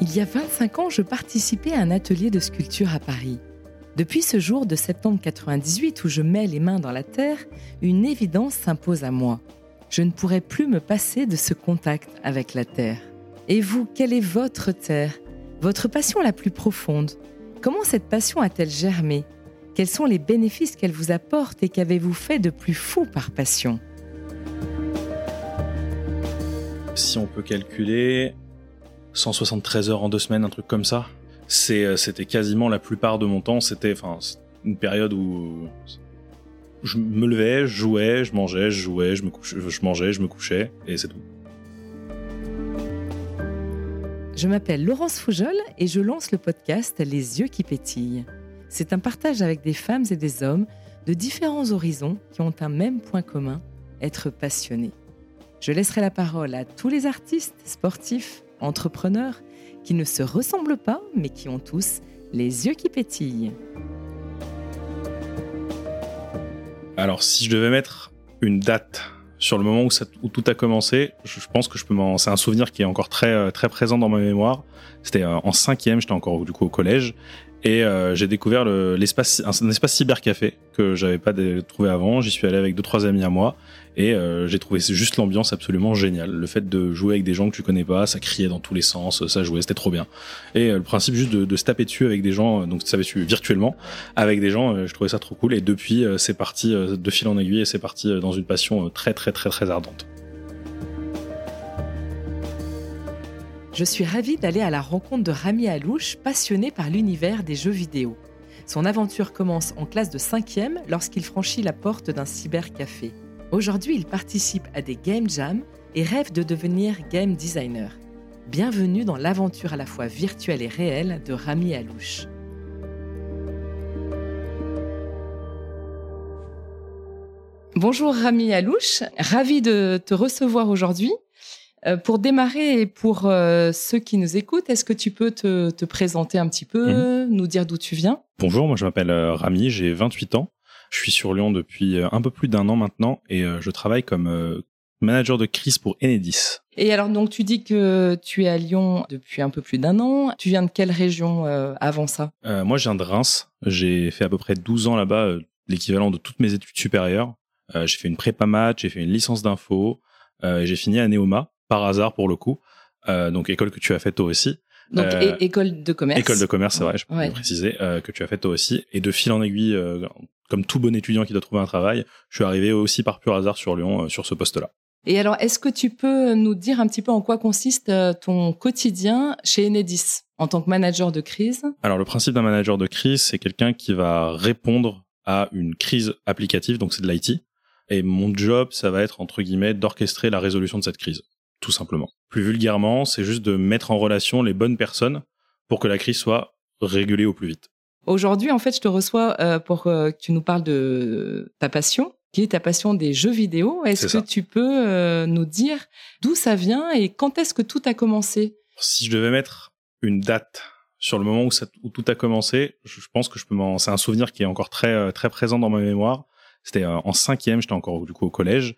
Il y a 25 ans, je participais à un atelier de sculpture à Paris. Depuis ce jour de septembre 98 où je mets les mains dans la terre, une évidence s'impose à moi. Je ne pourrai plus me passer de ce contact avec la terre. Et vous, quelle est votre terre? Votre passion la plus profonde? Comment cette passion a-t-elle germé? Quels sont les bénéfices qu'elle vous apporte et qu'avez-vous fait de plus fou par passion? Si on peut calculer 173 heures en deux semaines, un truc comme ça, c'est, c'était quasiment la plupart de mon temps. C'était enfin, une période où je me levais, je jouais, je mangeais, je jouais, je couchais, je mangeais, je me couchais, et c'est tout. Je m'appelle Laurence Foujol et je lance le podcast Les yeux qui pétillent. C'est un partage avec des femmes et des hommes de différents horizons qui ont un même point commun, être passionnés. Je laisserai la parole à tous les artistes, sportifs, entrepreneurs qui ne se ressemblent pas mais qui ont tous les yeux qui pétillent. Alors si je devais mettre une date sur le moment où, tout a commencé, je, pense que je peux m'en. C'est un souvenir qui est encore très euh, présent dans ma mémoire. C'était euh, en cinquième, j'étais encore au collège, et euh, j'ai découvert le- l'espace, un, espace cybercafé que j'avais pas trouvé avant. J'y suis allé avec deux trois amis à moi, et euh, j'ai trouvé juste l'ambiance absolument géniale. Le fait de jouer avec des gens que tu connais pas, ça criait dans tous les sens, ça jouait, c'était trop bien. Et euh, le principe juste de, se taper dessus avec des gens, donc ça tu virtuellement, avec des gens, je trouvais ça trop cool. Et depuis, c'est parti de fil en aiguille, et c'est parti dans une passion très très très très ardente. Je suis ravie d'aller à la rencontre de Rami Alouche, passionné par l'univers des jeux vidéo. Son aventure commence en classe de 5e lorsqu'il franchit la porte d'un cybercafé. Aujourd'hui, il participe à des game jams et rêve de devenir game designer. Bienvenue dans l'aventure à la fois virtuelle et réelle de Rami Alouche. Bonjour Rami Alouche, ravi de te recevoir aujourd'hui. Euh, pour démarrer et pour euh, ceux qui nous écoutent, est-ce que tu peux te, te présenter un petit peu, nous dire d'où tu viens? Bonjour, moi je m'appelle euh, Rami, j'ai 28 ans. Je suis sur Lyon depuis un peu plus d'un an maintenant et je travaille comme manager de crise pour Enedis. Et alors donc tu dis que tu es à Lyon depuis un peu plus d'un an. Tu viens de quelle région euh, avant ça? Euh, moi je viens de Reims, j'ai fait à peu près 12 ans là-bas, euh, l'équivalent de toutes mes études supérieures. J'ai fait une prépa maths, j'ai fait une licence d'info, et j'ai fini à Neoma, par hasard pour le coup. Euh, donc école que tu as faite toi aussi. Donc Euh, école de commerce. École de commerce, c'est vrai, je peux Ouais. préciser, euh, que tu as fait toi aussi. Et de fil en aiguille, euh, comme tout bon étudiant qui doit trouver un travail, je suis arrivé aussi par pur hasard sur Lyon, euh, sur ce poste-là. Et alors est-ce que tu peux nous dire un petit peu en quoi consiste ton quotidien chez Enedis en tant que manager de crise? Alors le principe d'un manager de crise, c'est quelqu'un qui va répondre à une crise applicative, donc c'est de l'IT. Et mon job, ça va être, entre guillemets, d'orchestrer la résolution de cette crise, tout simplement. Plus vulgairement, c'est juste de mettre en relation les bonnes personnes pour que la crise soit régulée au plus vite. Aujourd'hui, en fait, je te reçois euh, pour euh, que tu nous parles de ta passion, qui est ta passion des jeux vidéo. Est-ce que ça. tu peux euh, nous dire d'où ça vient et quand est-ce que tout a commencé? Si je devais mettre une date sur le moment où, ça, où tout a commencé, je, pense que je peux m'en. C'est un souvenir qui est encore très très présent dans ma mémoire. C'était en cinquième, j'étais encore du coup au collège,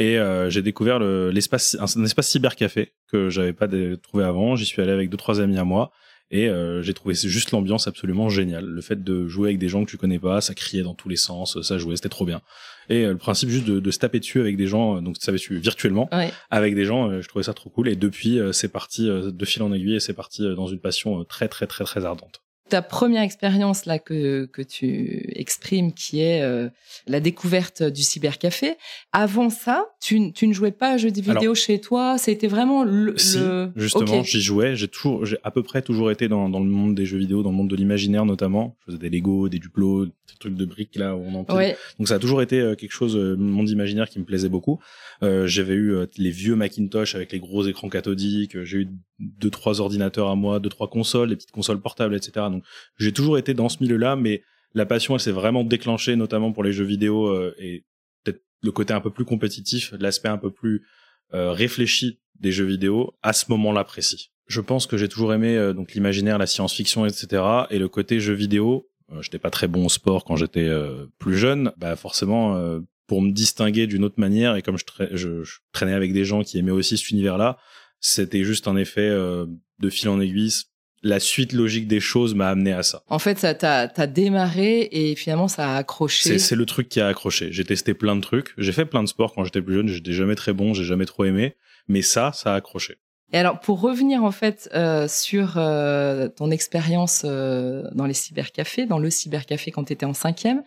et euh, j'ai découvert le- l'espace, un, un espace cybercafé que j'avais pas trouvé avant. J'y suis allé avec deux trois amis à moi, et euh, j'ai trouvé juste l'ambiance absolument géniale. Le fait de jouer avec des gens que tu connais pas, ça criait dans tous les sens, ça jouait, c'était trop bien. Et euh, le principe juste de, de se taper dessus avec des gens, donc ça tu virtuellement, Ouais. avec des gens, je trouvais ça trop cool. Et depuis, c'est parti de fil en aiguille et c'est parti dans une passion très très très très ardente. Ta première expérience là que, que tu exprimes, qui est euh, la découverte du cybercafé. Avant ça, tu, tu ne jouais pas à jeux vidéo chez toi? C'était vraiment le. Si, le- justement, Ok. j'y jouais. J'ai toujours, j'ai à peu près toujours été dans, dans le monde des jeux vidéo, dans le monde de l'imaginaire notamment. Je faisais des Lego, des Duplo, des trucs de briques là où on empile. Ouais. Donc ça a toujours été euh, quelque chose, euh, monde imaginaire qui me plaisait beaucoup. Euh, J'avais eu les vieux Macintosh avec les gros écrans cathodiques. J'ai eu deux trois ordinateurs à moi, deux trois consoles, les petites consoles portables, etc. Donc j'ai toujours été dans ce milieu-là, mais la passion, elle s'est vraiment déclenchée, notamment pour les jeux vidéo euh, et peut-être le côté un peu plus compétitif, l'aspect un peu plus euh, réfléchi des jeux vidéo à ce moment-là précis. Je pense que j'ai toujours aimé euh, donc l'imaginaire, la science-fiction, etc. Et le côté jeux vidéo, j'étais pas très bon au sport quand j'étais plus jeune, bah forcément. pour me distinguer d'une autre manière. Et comme je, je, traînais avec des gens qui aimaient aussi cet univers-là, c'était juste un effet de fil en aiguille. La suite logique des choses m'a amené à ça. En fait, ça t'a démarré et finalement ça a accroché. C'est le truc qui a accroché. J'ai testé plein de trucs. J'ai fait plein de sports quand j'étais plus jeune. J'étais jamais très bon. J'ai jamais trop aimé. Mais ça, ça a accroché. Et alors, pour revenir en fait euh, sur euh, ton expérience euh, dans les cybercafés, dans le cybercafé quand tu étais en cinquième,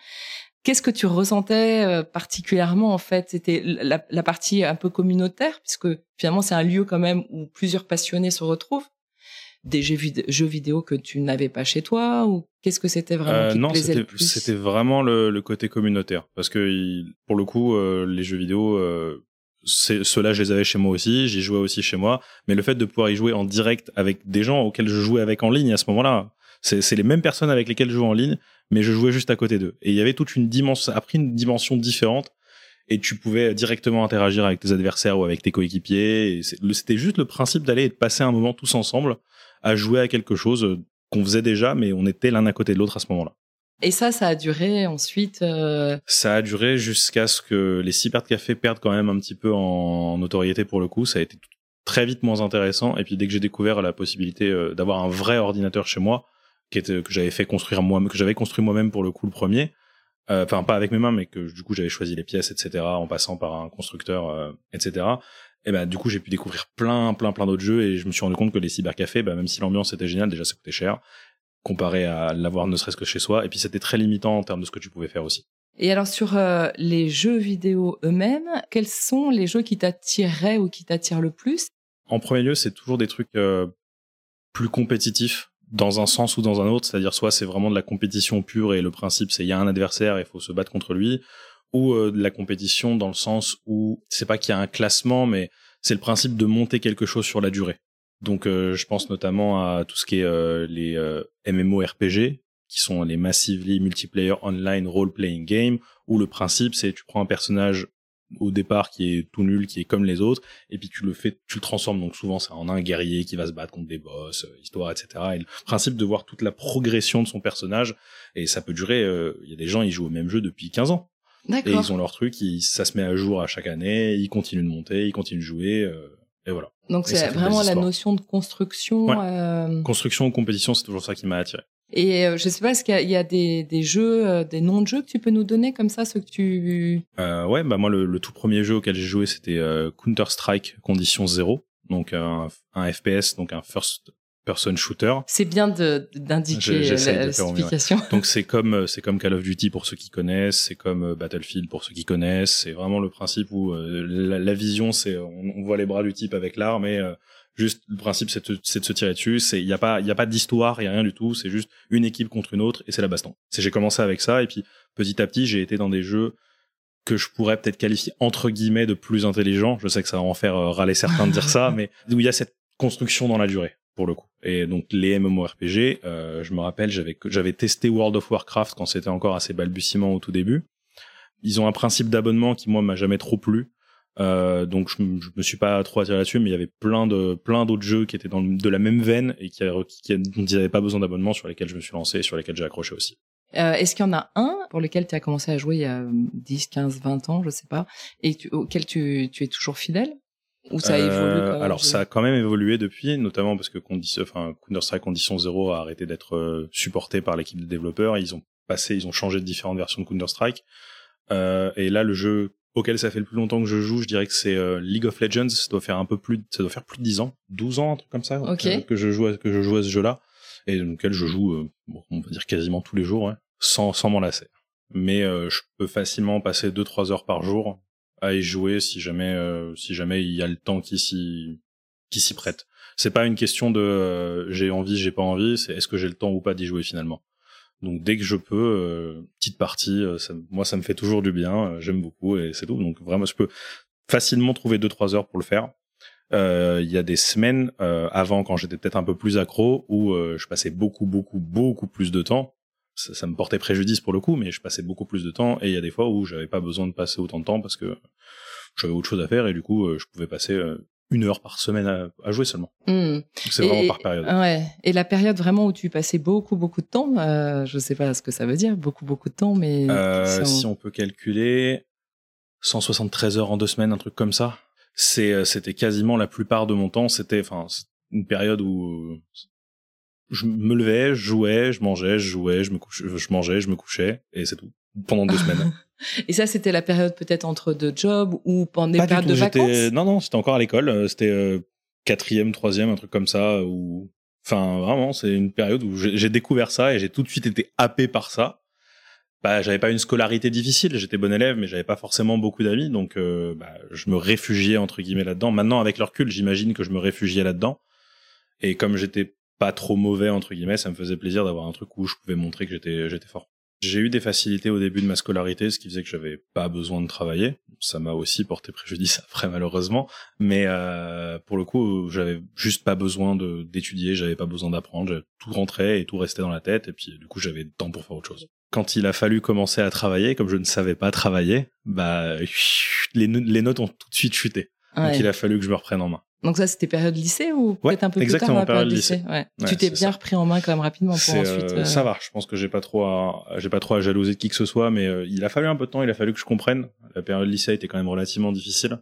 qu'est-ce que tu ressentais particulièrement en fait? C'était la, la, partie un peu communautaire, puisque finalement c'est un lieu quand même où plusieurs passionnés se retrouvent. Des jeux, jeux vidéo que tu n'avais pas chez toi ou qu'est-ce que c'était vraiment qui Non, c'était vraiment le, le, côté communautaire parce que pour le coup, les jeux vidéo ceux-là, je les avais chez moi aussi, j'y jouais aussi chez moi, mais le fait de pouvoir y jouer en direct avec des gens auxquels je jouais avec en ligne à ce moment-là, c'est les mêmes personnes avec lesquelles je jouais en ligne, mais je jouais juste à côté d'eux. Et il y avait toute une dimension, ça a pris une dimension différente, et tu pouvais directement interagir avec tes adversaires ou avec tes coéquipiers. C'était juste le principe d'aller et de passer un moment tous ensemble à jouer à quelque chose qu'on faisait déjà, mais on était l'un à côté de l'autre à ce moment-là. Et ça, ça a duré ensuite. Euh, ça a duré jusqu'à ce que les cyber de café perdent quand même un petit peu en notoriété pour le coup. Ça a été très vite moins intéressant. Et puis dès que j'ai découvert la possibilité euh, d'avoir un vrai ordinateur chez moi, qui était que j'avais fait construire moi, que j'avais construit moi-même pour le coup le premier. Euh, enfin, pas avec mes mains, mais que du coup j'avais choisi les pièces, etc. En passant par un constructeur, etc. Et ben du coup j'ai pu découvrir plein, plein, plein d'autres jeux et je me suis rendu compte que les cybercafés, bah, même si l'ambiance était géniale, déjà ça coûtait cher comparé à l'avoir ne serait-ce que chez soi. Et puis c'était très limitant en termes de ce que tu pouvais faire aussi. Et alors sur euh, les jeux vidéo eux-mêmes, quels sont les jeux qui t'attireraient ou qui t'attirent le plus? En premier lieu, c'est toujours des trucs euh, plus compétitifs dans un sens ou dans un autre, c'est-à-dire soit c'est vraiment de la compétition pure et le principe c'est il y a un adversaire et il faut se battre contre lui, ou euh, de la compétition dans le sens où c'est pas qu'il y a un classement, mais c'est le principe de monter quelque chose sur la durée. Donc euh, je pense notamment à tout ce qui est euh, les euh, MMORPG, qui sont les Massively Multiplayer Online Role Playing Game, où le principe c'est tu prends un personnage au départ qui est tout nul, qui est comme les autres, et puis tu le fais, tu le transformes. Donc souvent c'est en un guerrier qui va se battre contre des boss, histoire, etc. Et le principe de voir toute la progression de son personnage, et ça peut durer. Il y a des gens ils jouent au même jeu depuis 15 ans. Et ils ont leur truc, ça se met à jour à chaque année, ils continuent de monter, ils continuent de jouer. Et voilà. Donc c'est vraiment la notion de construction. Euh... Construction ou compétition, c'est toujours ça qui m'a attiré. Et euh, je sais pas, est-ce qu'il y, a des, des jeux, euh, des noms de jeux que tu peux nous donner comme ça, ceux que tu... Euh, ouais, bah moi le, le, tout premier jeu auquel j'ai joué c'était euh, Counter Strike Condition 0, donc un, un FPS, donc un first person shooter. C'est bien d'indiquer la l'explication. Donc c'est comme euh, c'est comme Call of Duty pour ceux qui connaissent, c'est comme euh, Battlefield pour ceux qui connaissent. C'est vraiment le principe où euh, la, vision c'est on, voit les bras du type avec l'arme et juste le principe c'est de, de, se tirer dessus. C'est il y a pas il y a pas d'histoire, il y a rien du tout. C'est juste une équipe contre une autre et c'est la baston. C'est j'ai commencé avec ça et puis petit à petit j'ai été dans des jeux que je pourrais peut-être qualifier entre guillemets de plus intelligents. Je sais que ça va en faire râler certains de dire ça, mais où il y a cette construction dans la durée pour le coup. Et donc les MMORPG, euh, je me rappelle, j'avais j'avais testé World of Warcraft quand c'était encore assez balbutiement au tout début. Ils ont un principe d'abonnement qui moi m'a jamais trop plu. Euh, donc je, je, me suis pas trop attiré là-dessus, mais il y avait plein de plein d'autres jeux qui étaient dans de la même veine et qui, qui, dont ils n'avaient pas besoin d'abonnement sur lesquels je me suis lancé et sur lesquels j'ai accroché aussi. Euh, Est-ce qu'il y en a un pour lequel tu as commencé à jouer il y a 10, 15, 20 ans, je sais pas, et auquel tu, tu es toujours fidèle? Ou ça a évolué euh, Alors ça a quand même évolué depuis, notamment parce que enfin, Counter-Strike Condition 0 a arrêté d'être euh, supporté par l'équipe de développeurs. Ils ont passé, ils ont changé de différentes versions de Counter-Strike. Euh, et là, le jeu auquel ça fait le plus longtemps que je joue, je dirais que c'est euh, League of Legends. Ça doit faire un peu plus, ça doit faire plus de 10 ans, 12 ans, un truc comme ça, que je joue, à, que je joue à ce jeu-là, et auquel je joue, on va dire quasiment tous les jours, sans, sans m'en lasser. Mais je peux facilement passer 2-3 heures par jour à y jouer si jamais euh, si jamais il y a le temps qui s'y qui s'y prête. C'est pas une question de euh, j'ai envie, j'ai pas envie, c'est est-ce que j'ai le temps ou pas d'y jouer finalement. Donc dès que je peux, euh, petite partie, ça, moi ça me fait toujours du bien, j'aime beaucoup et c'est tout. Donc vraiment je peux facilement trouver deux trois heures pour le faire. Il y a des semaines avant quand j'étais peut-être un peu plus accro où je passais beaucoup beaucoup beaucoup plus de temps ça, me portait préjudice pour le coup, mais je passais beaucoup plus de temps et il y a des fois où j'avais pas besoin de passer autant de temps parce que j'avais autre chose à faire et du coup euh, je pouvais passer euh, une heure par semaine à, jouer seulement. Hmm. C'est vraiment par période. Ouais. Et la période vraiment où tu passais beaucoup beaucoup de temps, euh, je sais pas ce que ça veut dire, beaucoup beaucoup de temps, mais euh, si on peut calculer, 173 heures en deux semaines, un truc comme ça. C'était quasiment la plupart de mon temps. C'était, une période où je me levais, je jouais, je mangeais, je jouais, je me couchais, je mangeais, je me couchais, et c'est tout. Pendant deux semaines. Et ça, c'était la période peut-être entre deux jobs ou pendant des périodes de vacances? Non, non, c'était encore à l'école. Euh, c'était euh, quatrième, troisième, un truc comme ça. Ou enfin, vraiment, c'est une période où j'ai découvert ça et j'ai tout de suite été happé par ça. Bah, j'avais pas une scolarité difficile, j'étais bon élève, mais j'avais pas forcément beaucoup d'amis, donc euh, bah, je me réfugiais entre guillemets là-dedans. Maintenant, avec le recul, j'imagine que je me réfugiais là-dedans. Et comme j'étais pas trop mauvais entre guillemets, ça me faisait plaisir d'avoir un truc où je pouvais montrer que j'étais j'étais fort. J'ai eu des facilités au début de ma scolarité, ce qui faisait que j'avais pas besoin de travailler. Ça m'a aussi porté préjudice après malheureusement, mais euh, pour le coup, j'avais juste pas besoin de d'étudier, j'avais pas besoin d'apprendre, tout rentrait et tout restait dans la tête et puis du coup, j'avais temps pour faire autre chose. Quand il a fallu commencer à travailler, comme je ne savais pas travailler, bah les, les notes ont tout de suite chuté. Donc il a fallu que je me reprenne en main. Donc ça, c'était période lycée ou peut-être un peu plus tard la période lycée. Ouais. tu t'es bien repris en main quand même rapidement pour ensuite. Euh, ça va. Je pense que j'ai pas trop, à, j'ai pas trop à jalouser de qui que ce soit, mais euh, il a fallu un peu de temps. Il a fallu que je comprenne. La période lycée été quand même relativement difficile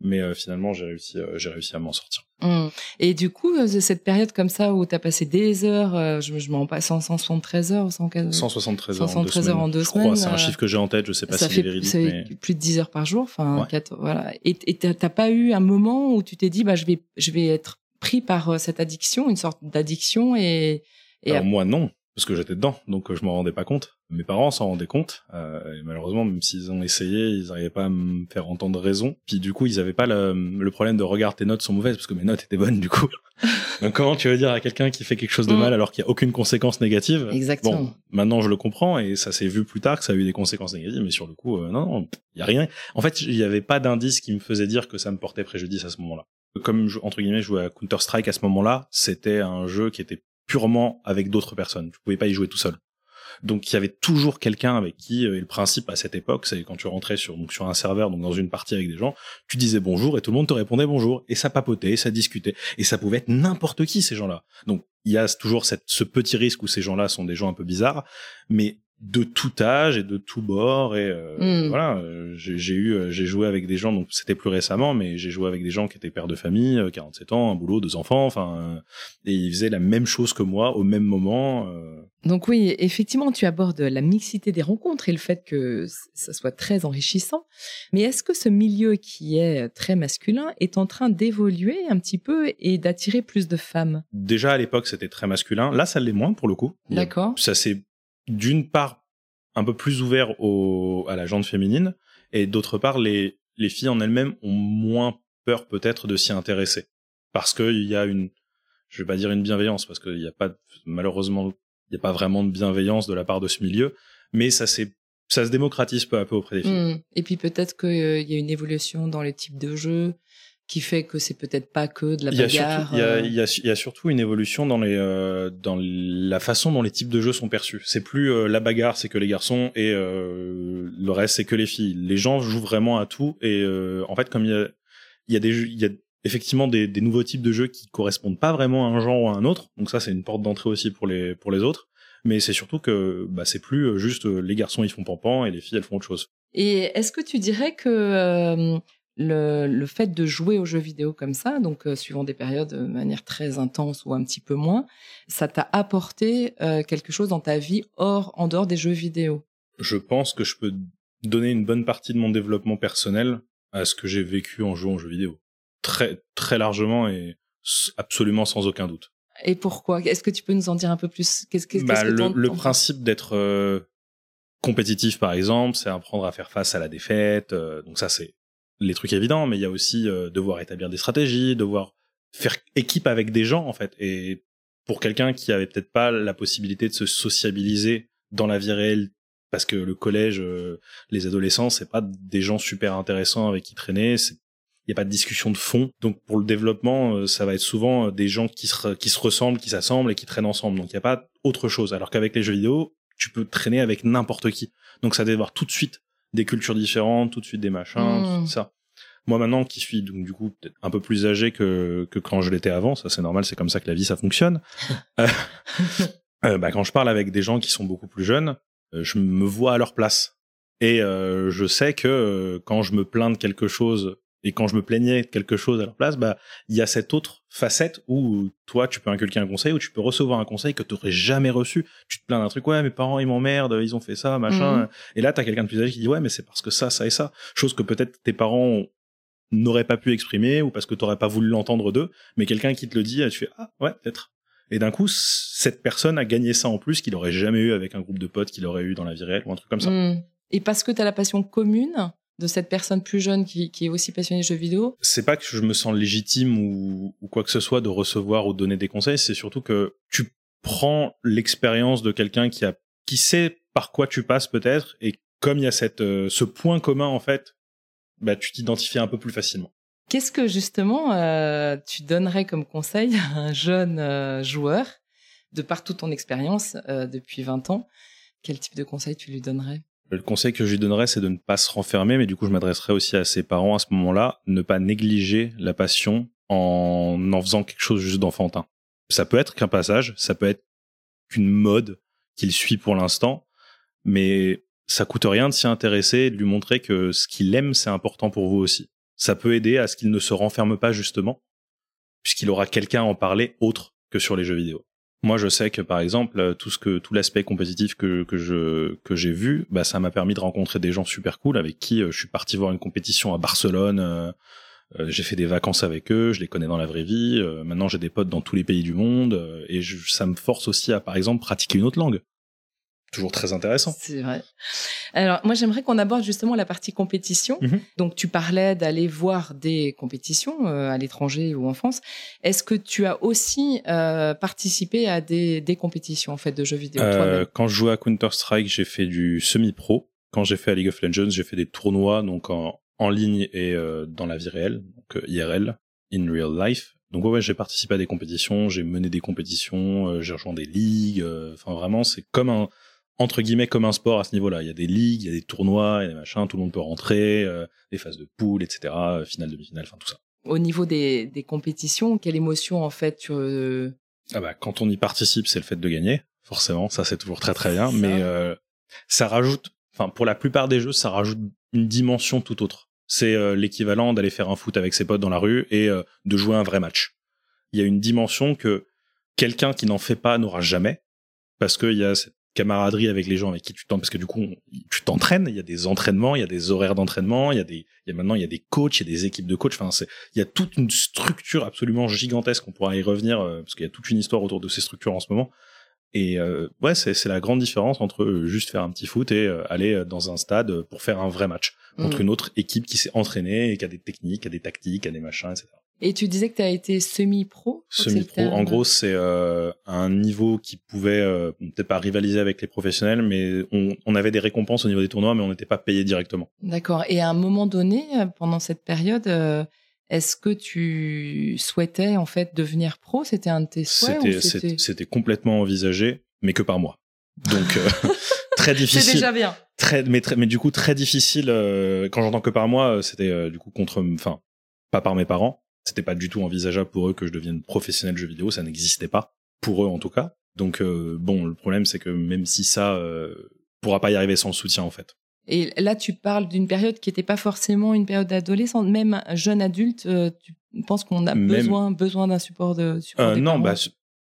mais euh, finalement j'ai réussi euh, j'ai réussi à m'en sortir. Mmh. et du coup euh, cette période comme ça où tu as passé des heures je, je m'en rends pas 173 heures 173 heures 173 heures en deux semaines, c'est un chiffre que j'ai en tête je sais pas ça si fait, c'est mais... plus de 10 heures par jour enfin voilà. Et t'as pas eu un moment où tu t'es dit bah je vais je vais être pris par cette addiction une sorte d'addiction et, et Alors moi non parce que j'étais dedans, donc je m'en rendais pas compte. Mes parents s'en rendaient compte, euh, et malheureusement, même s'ils ont essayé, ils n'arrivaient pas à me faire entendre raison. Puis du coup, ils avaient pas le, problème de regarder tes notes sont mauvaises, parce que mes notes étaient bonnes du coup. donc comment tu veux dire à quelqu'un qui fait quelque chose de mm. mal alors qu'il y a aucune conséquence négative? Exactement. Bon, maintenant je le comprends, et ça s'est vu plus tard que ça a eu des conséquences négatives, mais sur le coup, euh, non, il y a rien. En fait, il y avait pas d'indice qui me faisait dire que ça me portait préjudice à ce moment-là. Comme entre guillemets, je jouais à Counter Strike à ce moment-là, c'était un jeu qui était purement avec d'autres personnes. Tu pouvais pas y jouer tout seul. Donc il y avait toujours quelqu'un avec qui euh, et le principe à cette époque, c'est quand tu rentrais sur donc sur un serveur donc dans une partie avec des gens, tu disais bonjour et tout le monde te répondait bonjour et ça papotait, ça discutait et ça pouvait être n'importe qui ces gens-là. Donc il y a toujours cette, ce petit risque où ces gens-là sont des gens un peu bizarres, mais de tout âge et de tout bord et euh, hmm. voilà euh, j'ai eu euh, j'ai joué avec des gens donc c'était plus récemment mais j'ai joué avec des gens qui étaient pères de famille 47 ans un boulot deux enfants enfin et ils faisaient la même chose que moi au même moment donc oui effectivement tu abordes la mixité des rencontres et le fait que ça soit très enrichissant. Mais est-ce que ce milieu qui est très masculin est en train d'évoluer un petit peu et d'attirer plus de femmes? Déjà à l'époque c'était très masculin. Là ça l'est moins pour le coup. D'accord. ça s'est d'une part un peu plus ouvert au, à la jante féminine et d'autre part les, les filles en elles-mêmes ont moins peur peut-être de s'y intéresser parce qu'il y a une je vais pas dire une bienveillance parce qu'il n'y a pas malheureusement il n'y a pas vraiment de bienveillance de la part de ce milieu mais ça c'est ça se démocratise peu à peu auprès des filles. Mmh. Et puis peut-être qu'il y a une évolution dans les types de jeux, qui fait que c'est peut-être pas que de la bagarre. Il y, a, il, y a, il y, a, surtout une évolution dans les euh, dans la façon dont les types de jeux sont perçus. C'est plus euh, la bagarre, c'est que les garçons et euh, le reste c'est que les filles. Les gens jouent vraiment à tout et euh, en fait comme il y a il y a des il y a effectivement des, des, nouveaux types de jeux qui correspondent pas vraiment à un genre ou à un autre. Donc ça c'est une porte d'entrée aussi pour les pour les autres. Mais c'est surtout que bah, c'est plus juste les garçons ils font pampan et les filles elles font autre chose. Et est-ce que tu dirais que le, le, fait de jouer aux jeux vidéo comme ça, donc euh, suivant des périodes de manière très intense ou un petit peu moins, ça t'a apporté euh, quelque chose dans ta vie hors, en dehors des jeux vidéo? Je pense que je peux donner une bonne partie de mon développement personnel à ce que j'ai vécu en jouant aux jeux vidéo. Très, très largement et absolument sans aucun doute. Et pourquoi? Est-ce que tu peux nous en dire un peu plus? Qu'est-ce que, bah, le, le principe d'être euh, compétitif, par exemple, c'est apprendre à faire face à la défaite. donc ça, c'est les trucs évidents, mais il y a aussi euh, devoir établir des stratégies, devoir faire équipe avec des gens en fait. Et pour quelqu'un qui avait peut-être pas la possibilité de se sociabiliser dans la vie réelle, parce que le collège, euh, les adolescents, c'est pas des gens super intéressants avec qui traîner. Il n'y a pas de discussion de fond. Donc pour le développement, euh, ça va être souvent des gens qui se, qui se ressemblent, qui s'assemblent et qui traînent ensemble. Donc il n'y a pas autre chose. Alors qu'avec les jeux vidéo, tu peux traîner avec n'importe qui. Donc ça avoir tout de suite des cultures différentes, tout de suite des machins, tout mmh. ça. Moi maintenant qui suis donc du coup peut-être un peu plus âgé que, que quand je l'étais avant, ça c'est normal, c'est comme ça que la vie ça fonctionne. euh, euh, bah, quand je parle avec des gens qui sont beaucoup plus jeunes, euh, je me vois à leur place. Et euh, je sais que quand je me plains de quelque chose et quand je me plaignais de quelque chose à leur place, bah il y a cette autre facette où toi tu peux inculquer un conseil ou tu peux recevoir un conseil que tu aurais jamais reçu. Tu te plains d'un truc, ouais mes parents ils m'emmerdent, ils ont fait ça, machin. Mhm. Et là t'as quelqu'un de plus âgé qui dit ouais mais c'est parce que ça, ça et ça. Chose que peut-être tes parents n'auraient pas pu exprimer ou parce que t'aurais pas voulu l'entendre d'eux, mais quelqu'un qui te le dit, tu fais ah ouais peut-être. Et d'un coup, cette personne a gagné ça en plus qu'il aurait jamais eu avec un groupe de potes qu'il aurait eu dans la vie réelle ou un truc comme ça. Mm. Et parce que tu as la passion commune de cette personne plus jeune qui, qui est aussi passionnée de jeux vidéo, C'est pas que je me sens légitime ou, ou quoi que ce soit de recevoir ou de donner des conseils, c'est surtout que tu prends l'expérience de quelqu'un qui a qui sait par quoi tu passes peut-être et comme il y a cette euh, ce point commun en fait, bah tu t'identifies un peu plus facilement. qu'est-ce que justement euh, tu donnerais comme conseil à un jeune euh, joueur de par toute ton expérience depuis 20 ans? Quel type de conseil tu lui donnerais? Le conseil que je lui donnerais, c'est de ne pas se renfermer, mais du coup, je m'adresserais aussi à ses parents à ce moment-là, ne pas négliger la passion en en faisant quelque chose juste d'enfantin. Ça peut être qu'un passage, ça peut être qu'une mode qu'il suit pour l'instant, mais ça coûte rien de s'y intéresser et de lui montrer que ce qu'il aime, c'est important pour vous aussi. Ça peut aider à ce qu'il ne se renferme pas justement, puisqu'il aura quelqu'un à en parler autre que sur les jeux vidéo. Moi, je sais que par exemple, euh, tout ce que tout l'aspect compétitif que que je que j'ai vu, bah ça m'a permis de rencontrer des gens super cool avec qui euh, je suis parti voir une compétition à Barcelone. euh, j'ai fait des vacances avec eux, je les connais dans la vraie vie. euh, maintenant, j'ai des potes dans tous les pays du monde et je- ça me force aussi à, par exemple, pratiquer une autre langue. Toujours très intéressant. C'est vrai. Alors, moi, j'aimerais qu'on aborde justement la partie compétition. Mhm. Donc, tu parlais d'aller voir des compétitions euh, à l'étranger ou en France. Est-ce que tu as aussi euh, participé à des, des compétitions en fait de jeux vidéo Euh, quand je jouais à Counter Strike, j'ai fait du semi-pro. Quand j'ai fait à League of Legends, j'ai fait des tournois donc en, en ligne et dans la vie réelle, donc IRL, in real life. Donc ouais, ouais, j'ai participé à des compétitions, j'ai mené des compétitions, j'ai rejoint des ligues. Enfin vraiment, c'est comme un entre guillemets comme un sport à ce niveau-là. Il y a des ligues, il y a des tournois, il y a des machins, tout le monde peut rentrer, euh, des phases de poule, etc. euh, Finale, demi-finale, enfin tout ça. Au niveau des, des compétitions, quelle émotion en fait tu euh, Ah bah quand on y participe, c'est le fait de gagner, forcément, ça c'est toujours très très bien, mais euh, ça rajoute, enfin pour la plupart des jeux, ça rajoute une dimension tout autre. C'est euh, l'équivalent d'aller faire un foot avec ses potes dans la rue et euh, de jouer un vrai match. Il y a une dimension que quelqu'un qui n'en fait pas n'aura jamais, parce qu'il y a cette camaraderie avec les gens avec qui tu t'en parce que du coup on- tu t'entraînes il y a des entraînements il y a des horaires d'entraînement il y a des il y a maintenant il y a des coachs il y a des équipes de coachs enfin c'est il y a toute une structure absolument gigantesque on pourra y revenir euh, parce qu'il y a toute une histoire autour de ces structures en ce moment et euh, ouais c'est c'est la grande différence entre euh, juste faire un petit foot et euh, aller dans un stade pour faire un vrai match contre mm. une autre équipe qui s'est entraînée et qui a des techniques qui a des tactiques qui a des machins etc Et tu disais que tu as été semi-pro c'est Semi-pro, en gros, c'est euh, un niveau qui pouvait euh, peut-être pas rivaliser avec les professionnels, mais on, on avait des récompenses au niveau des tournois, mais on n'était pas payé directement. D'accord. Et à un moment donné, euh, pendant cette période, euh, est-ce que tu souhaitais en fait devenir pro? C'était un de tes souhaits C'était complètement envisagé, mais que par moi. Donc euh, très C'est difficile. déjà bien. Très, mais, très, mais du coup très difficile. euh, quand j'entends que par moi, c'était euh, du coup contre, enfin pas par mes parents. C'était pas du tout envisageable pour eux que je devienne professionnel de jeux vidéo. Ça n'existait pas pour eux en tout cas. Donc euh, bon, le problème c'est que même si ça euh, pourra pas y arriver sans le soutien en fait. Et là, tu parles d'une période qui n'était pas forcément une période d'adolescence. Même jeune adulte, euh, tu penses qu'on a Même- besoin, besoin d'un support de support Euh, des non, bah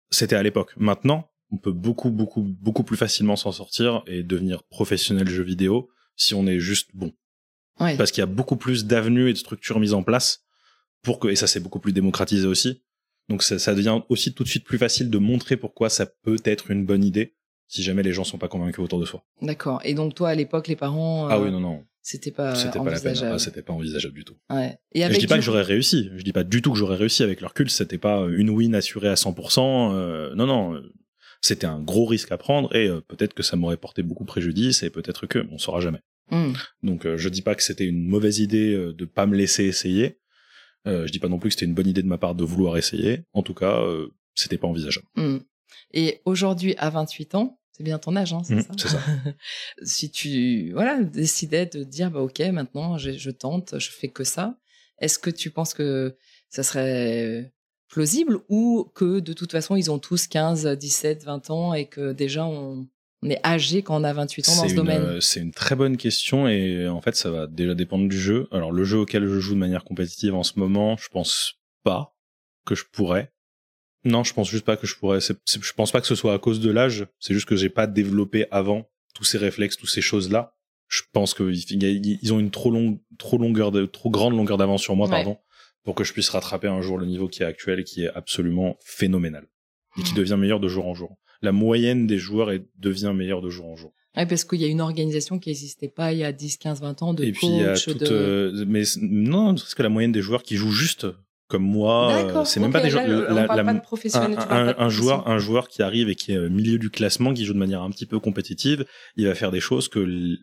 c'était à l'époque. Maintenant, on peut beaucoup, beaucoup, beaucoup plus facilement s'en sortir et devenir professionnel jeu vidéo si on est juste bon. Ouais. Parce qu'il y a beaucoup plus d'avenues et de structures mises en place pour que, et ça c'est beaucoup plus démocratisé aussi. Donc ça, ça devient aussi tout de suite plus facile de montrer pourquoi ça peut être une bonne idée si jamais les gens sont pas convaincus autour de soi. D'accord. Et donc toi, à l'époque, les parents, ah euh, oui, non, non, c'était pas c'était pas la peine. envisageable. Ah, c'était pas envisageable du tout. ouais. Et je dis pas du- que j'aurais réussi. Je dis pas du tout que j'aurais réussi avec le recul. C'était pas une win assurée à 100%. euh, non, non. euh, C'était un gros risque à prendre et euh, peut-être que ça m'aurait porté beaucoup préjudice et peut-être que on saura jamais. Hmm. Donc euh, je dis pas que c'était une mauvaise idée euh, de pas me laisser essayer. Euh, je dis pas non plus que c'était une bonne idée de ma part de vouloir essayer. En tout cas, euh, c'était pas envisageable. Hmm. Et aujourd'hui, à 28 ans, c'est bien ton âge, hein, c'est Mhm, ça c'est ça. Si tu voilà, décidais de dire, bah, ok, maintenant, je, je tente, je fais que ça, est-ce que tu penses que ça serait plausible ou que de toute façon, ils ont tous 15, 17, 20 ans et que déjà, on, on est âgé quand on a 28 ans dans ce domaine euh, C'est une très bonne question et en fait, ça va déjà dépendre du jeu. Alors, le jeu auquel je joue de manière compétitive en ce moment, je pense pas que je pourrais. Non, je pense juste pas que je pourrais. je pense pas que ce soit à cause de l'âge. C'est juste que j'ai pas développé avant tous ces réflexes, toutes ces choses-là. Je pense qu'ils ont une trop longue, trop longueur de, trop grande longueur d'avance sur moi, pardon, pour que je puisse rattraper un jour le niveau qui est actuel et qui est absolument phénoménal et qui devient meilleur de jour en jour. La moyenne des joueurs est, devient meilleure de jour en jour. Ouais, parce qu'il y a une organisation qui n'existait pas il y a 10, 15, 20 ans de et puis il y a toute, euh, mais non, parce que la moyenne des joueurs qui jouent juste comme moi, euh, c'est même pas des joueurs. un, un, joueur, un joueur qui arrive et qui est au milieu du classement, qui joue de manière un petit peu compétitive, il va faire des choses que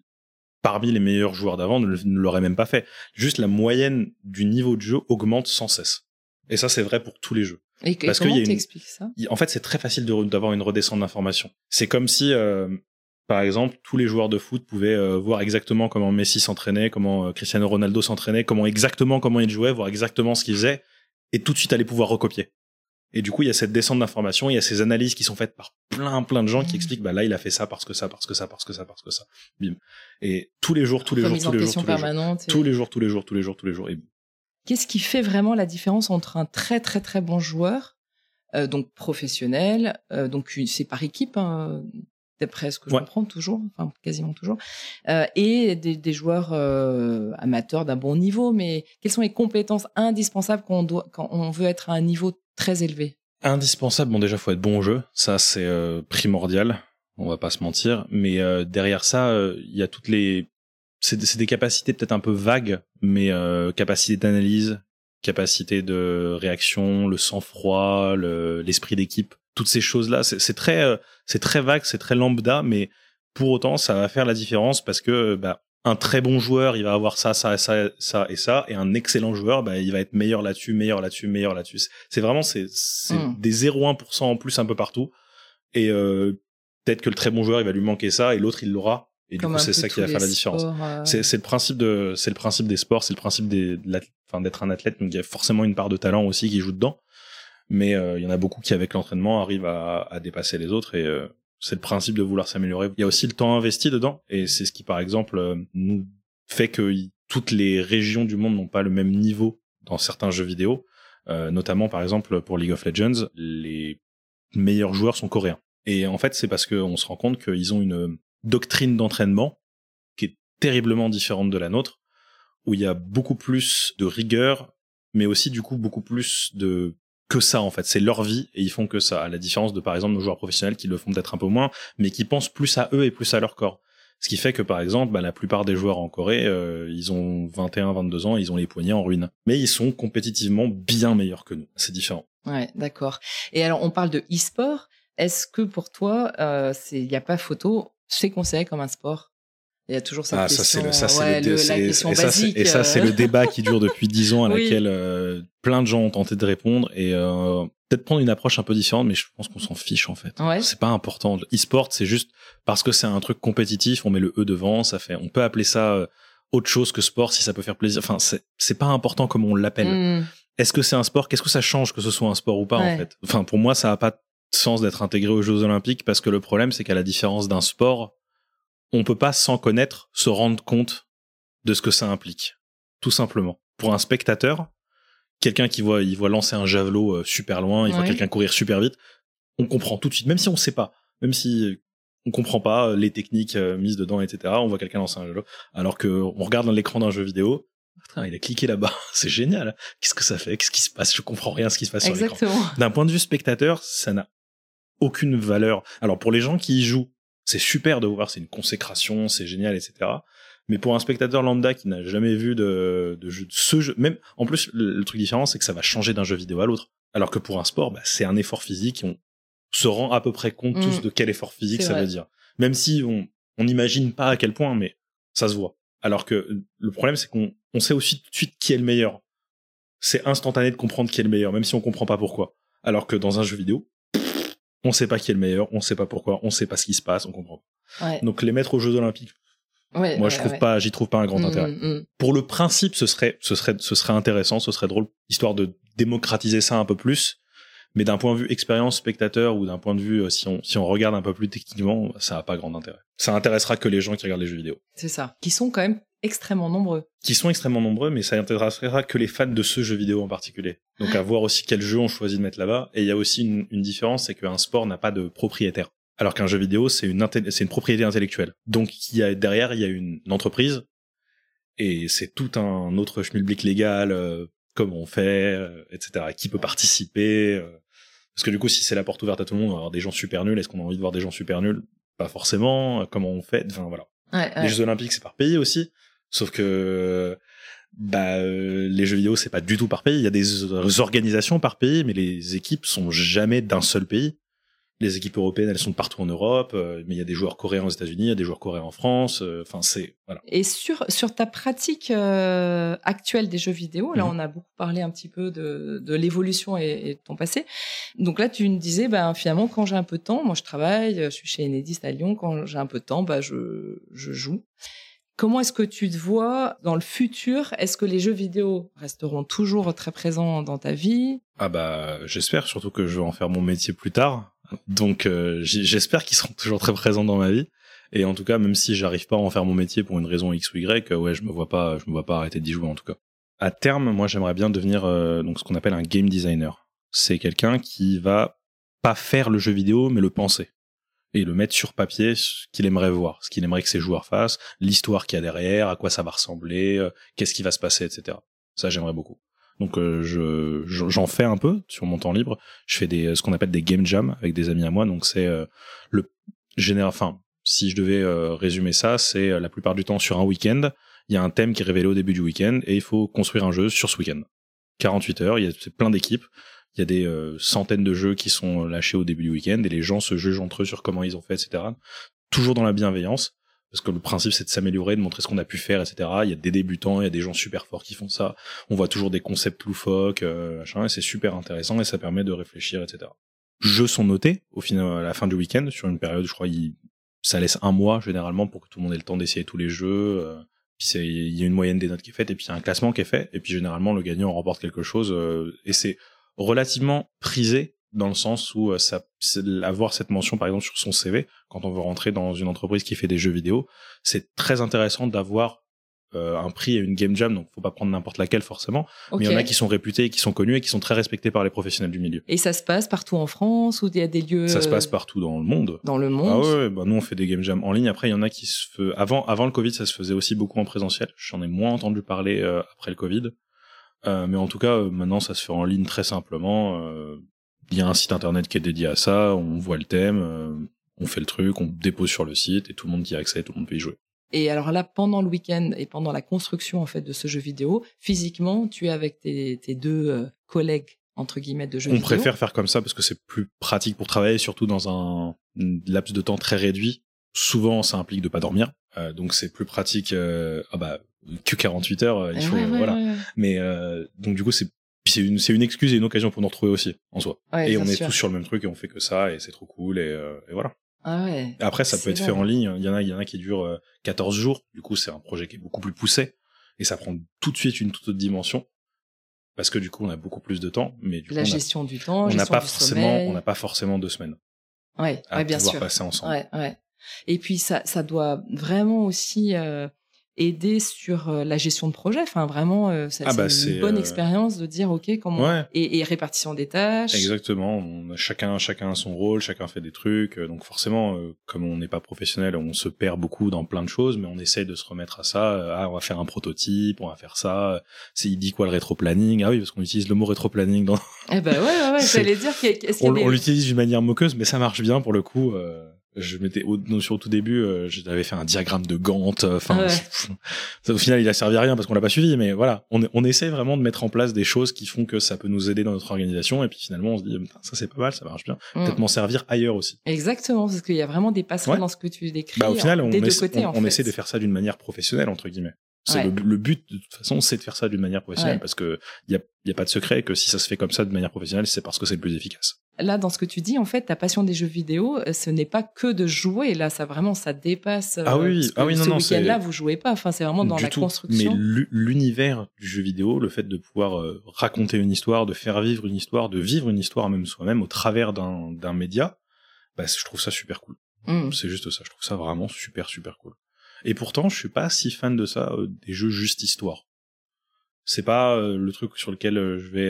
parmi les meilleurs joueurs d'avant ne, l'auraient même pas fait. Juste la moyenne du niveau de jeu augmente sans cesse. Et ça, c'est vrai pour tous les jeux. Et, Parce comment t'expliques ça? En fait, c'est très facile d'avoir une redescente d'informations. C'est comme si, euh, par exemple, tous les joueurs de foot pouvaient euh, voir exactement comment Messi s'entraînait, comment euh, Cristiano Ronaldo s'entraînait, comment exactement comment il jouait, voir exactement ce qu'il faisait, et tout de suite aller pouvoir recopier. Et du coup, il y a cette descente d'informations, il y a ces analyses qui sont faites par plein, plein de gens qui mmh. expliquent, bah là, il a fait ça parce que ça, parce que ça, parce que ça, parce que ça. Bim. Et tous les jours, tous les jours, tous les jours, tous les jours, tous les jours, tous les jours, tous les jours, tous les jours, et Qu'est-ce qui fait vraiment la différence entre un très très très bon joueur, euh, donc professionnel, euh, donc c'est par équipe, hein, d'après ce que je comprends toujours, enfin quasiment toujours, euh, et des, des joueurs amateurs d'un bon niveau. Mais quelles sont les compétences indispensables quand on, doit, quand on veut être à un niveau très élevé? Indispensable, bon déjà faut être bon au jeu, ça c'est primordial, on va pas se mentir. Mais derrière ça, il y a toutes les c'est des capacités peut-être un peu vagues, mais euh, capacité d'analyse, capacité de réaction, le sang-froid, l'esprit d'équipe, toutes ces choses-là, c'est très, euh, c'est très vague, c'est très lambda, mais pour autant, ça va faire la différence parce que bah, un très bon joueur, il va avoir ça, ça, ça, ça et ça, et un excellent joueur, bah, il va être meilleur là-dessus, meilleur là-dessus, meilleur là-dessus. C'est vraiment c'est mm. des 0,1% en plus un peu partout, et euh, peut-être que le très bon joueur, il va lui manquer ça, et l'autre, il l'aura. Et du coup, c'est ça qui va faire la différence. Euh. C'est le principe de, c'est le principe des sports, c'est le principe des, enfin, d'être un athlète. Donc, il y a forcément une part de talent aussi qui joue dedans. Mais euh, il y en a beaucoup qui, avec l'entraînement, arrivent à, à, dépasser les autres. Et euh, c'est le principe de vouloir s'améliorer. Il y a aussi le temps investi dedans. Et c'est ce qui, par exemple, nous fait que toutes les régions du monde n'ont pas le même niveau dans certains jeux vidéo. notamment, par exemple, pour League of Legends, les meilleurs joueurs sont coréens. Et en fait, c'est parce qu'on se rend compte qu'ils ont une doctrine d'entraînement qui est terriblement différente de la nôtre, où il y a beaucoup plus de rigueur, mais aussi du coup beaucoup plus de que ça en fait. C'est leur vie et ils font que ça. À la différence de par exemple nos joueurs professionnels qui le font peut-être un peu moins, mais qui pensent plus à eux et plus à leur corps. Ce qui fait que par exemple, bah, la plupart des joueurs en Corée, euh, ils ont 21, 22 ans, ils ont les poignets en ruine. Mais ils sont compétitivement bien meilleurs que nous. C'est différent. Ouais, d'accord. Et alors on parle de e-sport. Est-ce que pour toi, euh, il n'y a pas photo c'est considéré comme un sport il y a toujours cette ah, question, ça, c'est le, la question basique. et ça, c'est le débat qui dure depuis dix ans à laquelle euh, plein de gens ont tenté de répondre et euh, peut-être prendre une approche un peu différente, mais je pense qu'on s'en fiche en fait. Ouais. C'est pas important. E-sport, c'est juste parce que c'est un truc compétitif, on met le E devant, ça fait. On peut appeler ça euh, autre chose que sport si ça peut faire plaisir. Enfin, c'est c'est pas important comme on l'appelle. Hmm. Est-ce que c'est un sport? Qu'est-ce que ça change que ce soit un sport ou pas en fait? Enfin, pour moi, ça a pas sens d'être intégré aux Jeux Olympiques parce que le problème, c'est qu'à la différence d'un sport, on peut pas sans connaître se rendre compte de ce que ça implique. Tout simplement. Pour un spectateur, quelqu'un qui voit, il voit lancer un javelot euh, super loin, il voit quelqu'un courir super vite, on comprend tout de suite, même si on sait pas, même si on comprend pas les techniques euh, mises dedans, etc. On voit quelqu'un lancer un javelot, alors que on regarde dans l'écran d'un jeu vidéo, il a cliqué là-bas, c'est génial. Qu'est-ce que ça fait? Qu'est-ce qui se passe? Je comprends rien ce qui se passe sur l'écran. D'un point de vue spectateur, ça n'a aucune valeur. Alors pour les gens qui y jouent, c'est super de voir, c'est une consécration, c'est génial, etc. Mais pour un spectateur lambda qui n'a jamais vu de, de, jeu, de ce jeu, même en plus le, truc différent, c'est que ça va changer d'un jeu vidéo à l'autre. Alors que pour un sport, bah, c'est un effort physique. On se rend à peu près compte tous mm. de quel effort physique ça veut dire. Même si on on n'imagine pas à quel point, mais ça se voit. Alors que le problème, c'est qu'on on sait aussi tout de suite qui est le meilleur. C'est instantané de comprendre qui est le meilleur, même si on comprend pas pourquoi. Alors que dans un jeu vidéo, on sait pas qui est le meilleur, on sait pas pourquoi, on sait pas ce qui se passe, on comprend. Donc les mettre aux Jeux Olympiques, moi je trouve pas, j'y trouve pas un grand mm, intérêt. Mm, mm. Pour le principe, ce serait, ce serait, ce serait intéressant, ce serait drôle, histoire de démocratiser ça un peu plus. Mais d'un point de vue expérience spectateur ou d'un point de vue, euh, si on, si on regarde un peu plus techniquement, ça n'a pas grand intérêt. Ça intéressera que les gens qui regardent les jeux vidéo. C'est ça. Qui sont quand même extrêmement nombreux. Qui sont extrêmement nombreux, mais ça intéressera que les fans de ce jeu vidéo en particulier. Donc à voir aussi quel jeu on choisit de mettre là-bas. Et il y a aussi une, une différence, c'est qu'un sport n'a pas de propriétaire. Alors qu'un jeu vidéo, c'est une, c'est une propriété intellectuelle. Donc il y a, derrière, il y a une, entreprise et c'est tout un autre schmilblick légal, euh, comment on fait, euh, etc. Qui peut participer. Euh. parce que du coup, si c'est la porte ouverte à tout le monde, on va avoir des gens super nuls. Est-ce qu'on a envie de voir des gens super nuls? Pas forcément. Comment on fait? Enfin voilà. Les Jeux Olympiques, c'est par pays aussi. Sauf que bah, les jeux vidéo, c'est pas du tout par pays. Il y a des organisations par pays, mais les équipes sont jamais d'un seul pays les équipes européennes, elles sont partout en Europe, euh, mais il y a des joueurs coréens aux États-Unis, il y a des joueurs coréens en France. Euh, enfin, c'est voilà. Et sur sur ta pratique euh, actuelle des jeux vidéo, là, mhm. on a beaucoup parlé un petit peu de, de l'évolution et, de ton passé. Donc là, tu me disais, ben finalement, quand j'ai un peu de temps, moi je travaille, je suis chez Enedis à Lyon. Quand j'ai un peu de temps, bah je je joue. Comment est-ce que tu te vois dans le futur? Est-ce que les jeux vidéo resteront toujours très présents dans ta vie? Ah bah j'espère, surtout que je vais en faire mon métier plus tard. Donc euh, j'espère qu'ils seront toujours très présents dans ma vie. Et en tout cas, même si j'arrive pas à en faire mon métier pour une raison X ou Y, ouais, je me vois pas, je me vois pas arrêter d'y jouer en tout cas. À terme, moi, j'aimerais bien devenir euh, ce qu'on appelle un game designer. C'est quelqu'un qui va pas faire le jeu vidéo, mais le penser et le mettre sur papier ce qu'il aimerait voir, ce qu'il aimerait que ses joueurs fassent, l'histoire qu'il y a derrière, à quoi ça va ressembler, euh, qu'est-ce qui va se passer, etc. Ça, j'aimerais beaucoup. Donc euh, je j'en fais un peu sur mon temps libre. Je fais des ce qu'on appelle des game jams avec des amis à moi. Donc c'est euh, le général. Enfin, si je devais euh, résumer ça, c'est la plupart du temps sur un week-end, il y a un thème qui est révélé au début du week-end et il faut construire un jeu sur ce week-end. 48 heures, il y a plein d'équipes. Il y a des centaines de jeux qui sont lâchés au début du week-end et les gens se jugent entre eux sur comment ils ont fait, etc. Toujours dans la bienveillance parce que le principe c'est de s'améliorer, de montrer ce qu'on a pu faire, etc. Il y a des débutants, il y a des gens super forts qui font ça. On voit toujours des concepts loufoques, euh, machin, et c'est super intéressant et ça permet de réfléchir, etc. Jeux sont notés au final à la fin du week-end sur une période, je crois, ça laisse un mois généralement pour que tout le monde ait le temps d'essayer tous les jeux. Euh, il y a une moyenne des notes qui est faite et puis il y a un classement qui est fait et puis généralement le gagnant remporte quelque chose euh, et c'est relativement prisé dans le sens où euh, ça avoir cette mention par exemple sur son CV quand on veut rentrer dans une entreprise qui fait des jeux vidéo, c'est très intéressant d'avoir euh, un prix et une game jam, donc faut pas prendre n'importe laquelle forcément, mais il y en a qui sont réputés, qui sont connus et qui sont très respectés par les professionnels du milieu. Et ça se passe partout en France ou il y a des lieux Ça se passe partout dans le monde. Dans le monde? Ah ouais, bah nous on fait des game jams en ligne. Après il y en a qui se fait avant avant le Covid, ça se faisait aussi beaucoup en présentiel. J'en ai moins entendu parler euh, après le Covid. Euh, mais en tout cas, maintenant, ça se fait en ligne très simplement. Euh, il y a un site internet qui est dédié à ça, on voit le thème, euh, on fait le truc, on dépose sur le site et tout le monde y a accès, tout le monde peut y jouer. Et alors là, pendant le week-end et pendant la construction en fait de ce jeu vidéo, physiquement, tu es avec tes, deux euh, collègues entre guillemets de jeu on vidéo. On préfère faire comme ça parce que c'est plus pratique pour travailler, surtout dans un, laps de temps très réduit. Souvent, ça implique de pas dormir, euh, donc c'est plus pratique. ah bah que 48 heures, il faut voilà. Mais donc du coup, c'est c'est une, excuse et une occasion pour nous retrouver aussi, en soi. et on est tous sur le même truc et on fait que ça et c'est trop cool et, euh, voilà. Ah ouais. après, ça peut être fait en ligne. Il y en a, il y en a qui durent 14 euh, jours. Du coup, c'est un projet qui est beaucoup plus poussé et ça prend tout de suite une toute autre dimension parce que du coup, on a beaucoup plus de temps. Mais du la gestion du temps, on n'a pas forcément, on n'a pas forcément deux semaines. Ouais, à bien pouvoir sûr. passer ensemble. Ouais, ouais. Et puis ça, ça doit vraiment aussi euh, aider sur euh, la gestion de projet. Enfin, vraiment, euh, c'est ah bah, une bonne euh, expérience de dire, OK, comment... Et, répartition des tâches. Exactement. On a chacun, chacun a son rôle, chacun fait des trucs. Donc forcément, comme on n'est pas professionnel, on se perd beaucoup dans plein de choses, mais on essaye de se remettre à ça. Ah, on va faire un prototype, on va faire ça. C'est, il dit quoi le rétro-planning? Ah oui, parce qu'on utilise le mot rétro-planning dans... Eh ben ouais, ouais, ouais. J'allais dire qu'on on, l'utilise d'une manière moqueuse, mais ça marche bien pour le coup je m'étais au, sur le tout début euh, j'avais fait un diagramme de Gantt enfin au final il a servi à rien parce qu'on l'a pas suivi mais voilà. On, on essaie vraiment de mettre en place des choses qui font que ça peut nous aider dans notre organisation et puis finalement on se dit ça c'est pas mal ça marche bien. Mm. peut-être m'en servir ailleurs aussi. Exactement parce qu'il y a vraiment des passerelles dans ce que tu décris bah, au final on, on, essaie de faire ça d'une manière professionnelle entre guillemets c'est le, but de toute façon, c'est de faire ça d'une manière professionnelle parce que il y a, y a pas de secret que si ça se fait comme ça de manière professionnelle, c'est parce que c'est le plus efficace. là, dans ce que tu dis, en fait, ta passion des jeux vidéo, euh, ce n'est pas que de jouer. Là, ça vraiment, ça dépasse. Ah oui, ah oui, non, ce non, week-end-là, vous jouez pas. Enfin, c'est vraiment dans du la tout. construction. Mais l'univers du jeu vidéo, le fait de pouvoir euh, raconter une histoire, de faire vivre une histoire, de vivre une histoire même soi-même au travers d'un média, bah, je trouve ça super cool. Mm. C'est juste ça. Je trouve ça vraiment super super cool. Et pourtant, je suis pas si fan de ça euh, des jeux juste histoire. C'est pas euh, le truc sur lequel euh, je vais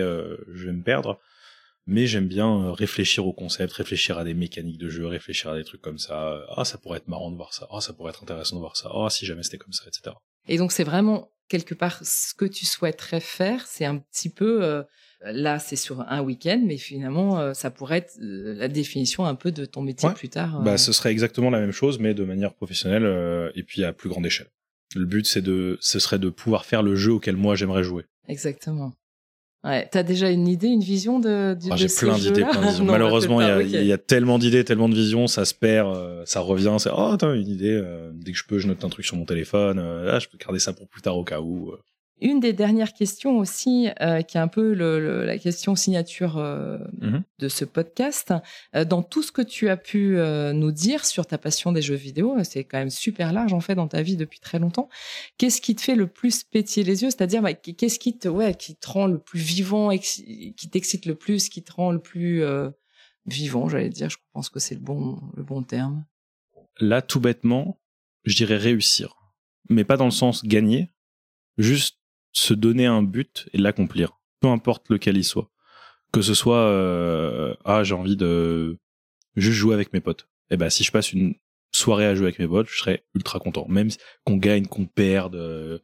je vais me perdre. Mais j'aime bien réfléchir au concept, réfléchir à des mécaniques de jeu, réfléchir à des trucs comme ça. Ah, ça pourrait être marrant de voir ça. Ah, ça pourrait être intéressant de voir ça. Ah, si jamais c'était comme ça, etc. Et donc, c'est vraiment quelque part ce que tu souhaiterais faire. C'est un petit peu. Euh, là, c'est sur un week-end, mais finalement, euh, ça pourrait être euh, la définition un peu de ton métier Ouais. plus tard. euh. Bah, ce serait exactement la même chose, mais de manière professionnelle euh, et puis à plus grande échelle. Le but, c'est de, ce serait de pouvoir faire le jeu auquel moi j'aimerais jouer. Exactement. Ouais. T'as déjà une idée, une vision de, du Ah, J'ai plein d'idées, Malheureusement, il y, a- y tellement d'idées, tellement de visions, ça se perd, euh, ça revient. C'est oh, attends, une idée. euh, dès que je peux, je note un truc sur mon téléphone. euh, ah, je peux garder ça pour plus tard au cas où. Une des dernières questions aussi, euh, qui est un peu le- le- la question signature euh, Mhm. de ce podcast, euh, dans tout ce que tu as pu nous dire sur ta passion des jeux vidéo, c'est quand même super large en fait dans ta vie depuis très longtemps. Qu'est-ce qui te fait le plus pétiller les yeux? C'est-à-dire, bah, qu'est-ce qui te, ouais, qui te rend le plus vivant, qui t'excite le plus, qui te rend le plus vivant, j'allais dire? Je pense que c'est le bon, le bon terme. Là, tout bêtement, je dirais réussir, mais pas dans le sens gagner, juste se donner un but et l'accomplir, peu importe lequel il soit. Que ce soit euh, ah j'ai envie de juste jouer avec mes potes. Et ben si je passe une soirée à jouer avec mes potes, je serais ultra content, même qu'on gagne, qu'on perde, euh,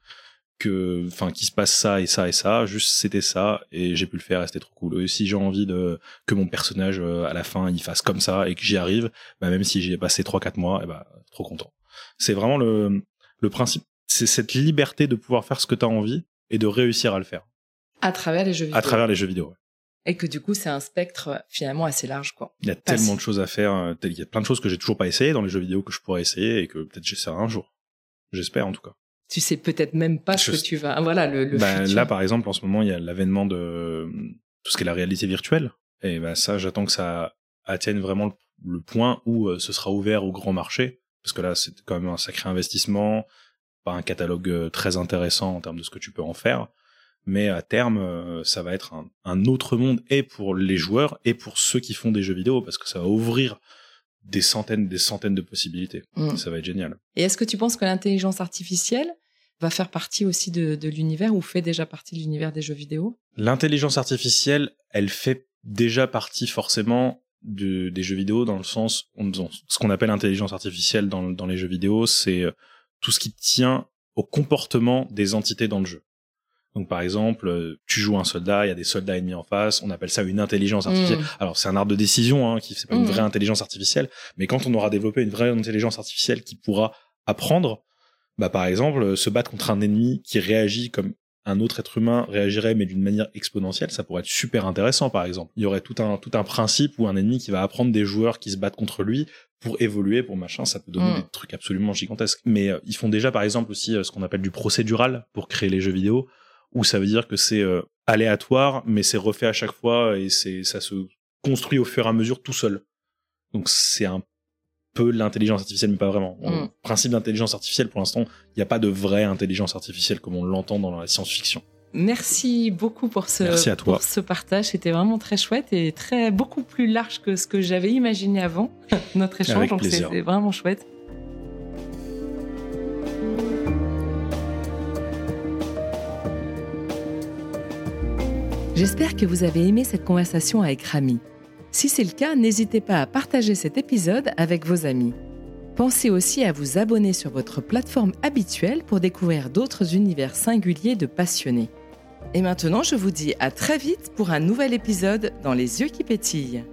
que enfin qu'il se passe ça et ça et ça, juste c'était ça et j'ai pu le faire et c'était trop cool. Et si j'ai envie de que mon personnage euh, à la fin il fasse comme ça et que j'y arrive, bah même si j'y ai passé 3 4 mois, et bah trop content. C'est vraiment le le principe, c'est cette liberté de pouvoir faire ce que tu as envie et de réussir à le faire À travers les jeux vidéo. à travers les jeux vidéo. ouais. Et que du coup, c'est un spectre euh, finalement assez large, quoi. Il y a Parce- tellement de choses à faire, euh, il y a plein de choses que j'ai toujours pas essayé dans les jeux vidéo que je pourrais essayer et que peut-être j'essaierai un jour. J'espère en tout cas. Tu sais peut-être même pas ce que tu vas. Voilà, le, le Bah, futur. là, par exemple, en ce moment, il y a l'avènement de euh, tout ce qui est la réalité virtuelle. Et bah, ça, j'attends que ça atteigne vraiment le, le point où euh, ce sera ouvert au grand marché. Parce que là, c'est quand même un sacré investissement, pas un catalogue euh, très intéressant en termes de ce que tu peux en faire. Mais à terme, euh, ça va être un, un autre monde et pour les joueurs et pour ceux qui font des jeux vidéo parce que ça va ouvrir des centaines, des centaines de possibilités. Mm. Ça va être génial. Et est-ce que tu penses que l'intelligence artificielle va faire partie aussi de, de l'univers ou fait déjà partie de l'univers des jeux vidéo? L'intelligence artificielle, elle fait déjà partie forcément de- des jeux vidéo dans le sens, on- on- ce qu'on appelle intelligence artificielle dans, dans les jeux vidéo, c'est euh, tout ce qui tient au comportement des entités dans le jeu. Donc par exemple, euh, tu joues un soldat, il y a des soldats ennemis en face, on appelle ça une intelligence artificielle. Mm. Alors c'est un arbre de décision, hein, qui c'est pas une Mhm. vraie intelligence artificielle, mais quand on aura développé une vraie intelligence artificielle qui pourra apprendre, bah par exemple euh, se battre contre un ennemi qui réagit comme un autre être humain réagirait mais d'une manière exponentielle, ça pourrait être super intéressant par exemple. Il y aurait tout un tout un principe où un ennemi qui va apprendre des joueurs qui se battent contre lui pour évoluer, pour machin, ça peut donner Mm. des trucs absolument gigantesques. Mais euh, ils font déjà par exemple aussi euh, ce qu'on appelle du procédural pour créer les jeux vidéo, où ça veut dire que c'est euh, aléatoire, mais c'est refait à chaque fois et c'est ça se construit au fur et à mesure tout seul. Donc c'est un peu l'intelligence artificielle, mais pas vraiment. Mm. Le principe d'intelligence artificielle, pour l'instant, il n'y a pas de vraie intelligence artificielle comme on l'entend dans la science-fiction. Merci beaucoup pour ce, Merci à toi. pour ce partage. C'était vraiment très chouette et très beaucoup plus large que ce que j'avais imaginé avant notre échange. Avec donc plaisir. c'était vraiment chouette. J'espère que vous avez aimé cette conversation avec Rami. Si c'est le cas, n'hésitez pas à partager cet épisode avec vos amis. Pensez aussi à vous abonner sur votre plateforme habituelle pour découvrir d'autres univers singuliers de passionnés. Et maintenant, je vous dis à très vite pour un nouvel épisode dans Les yeux qui pétillent.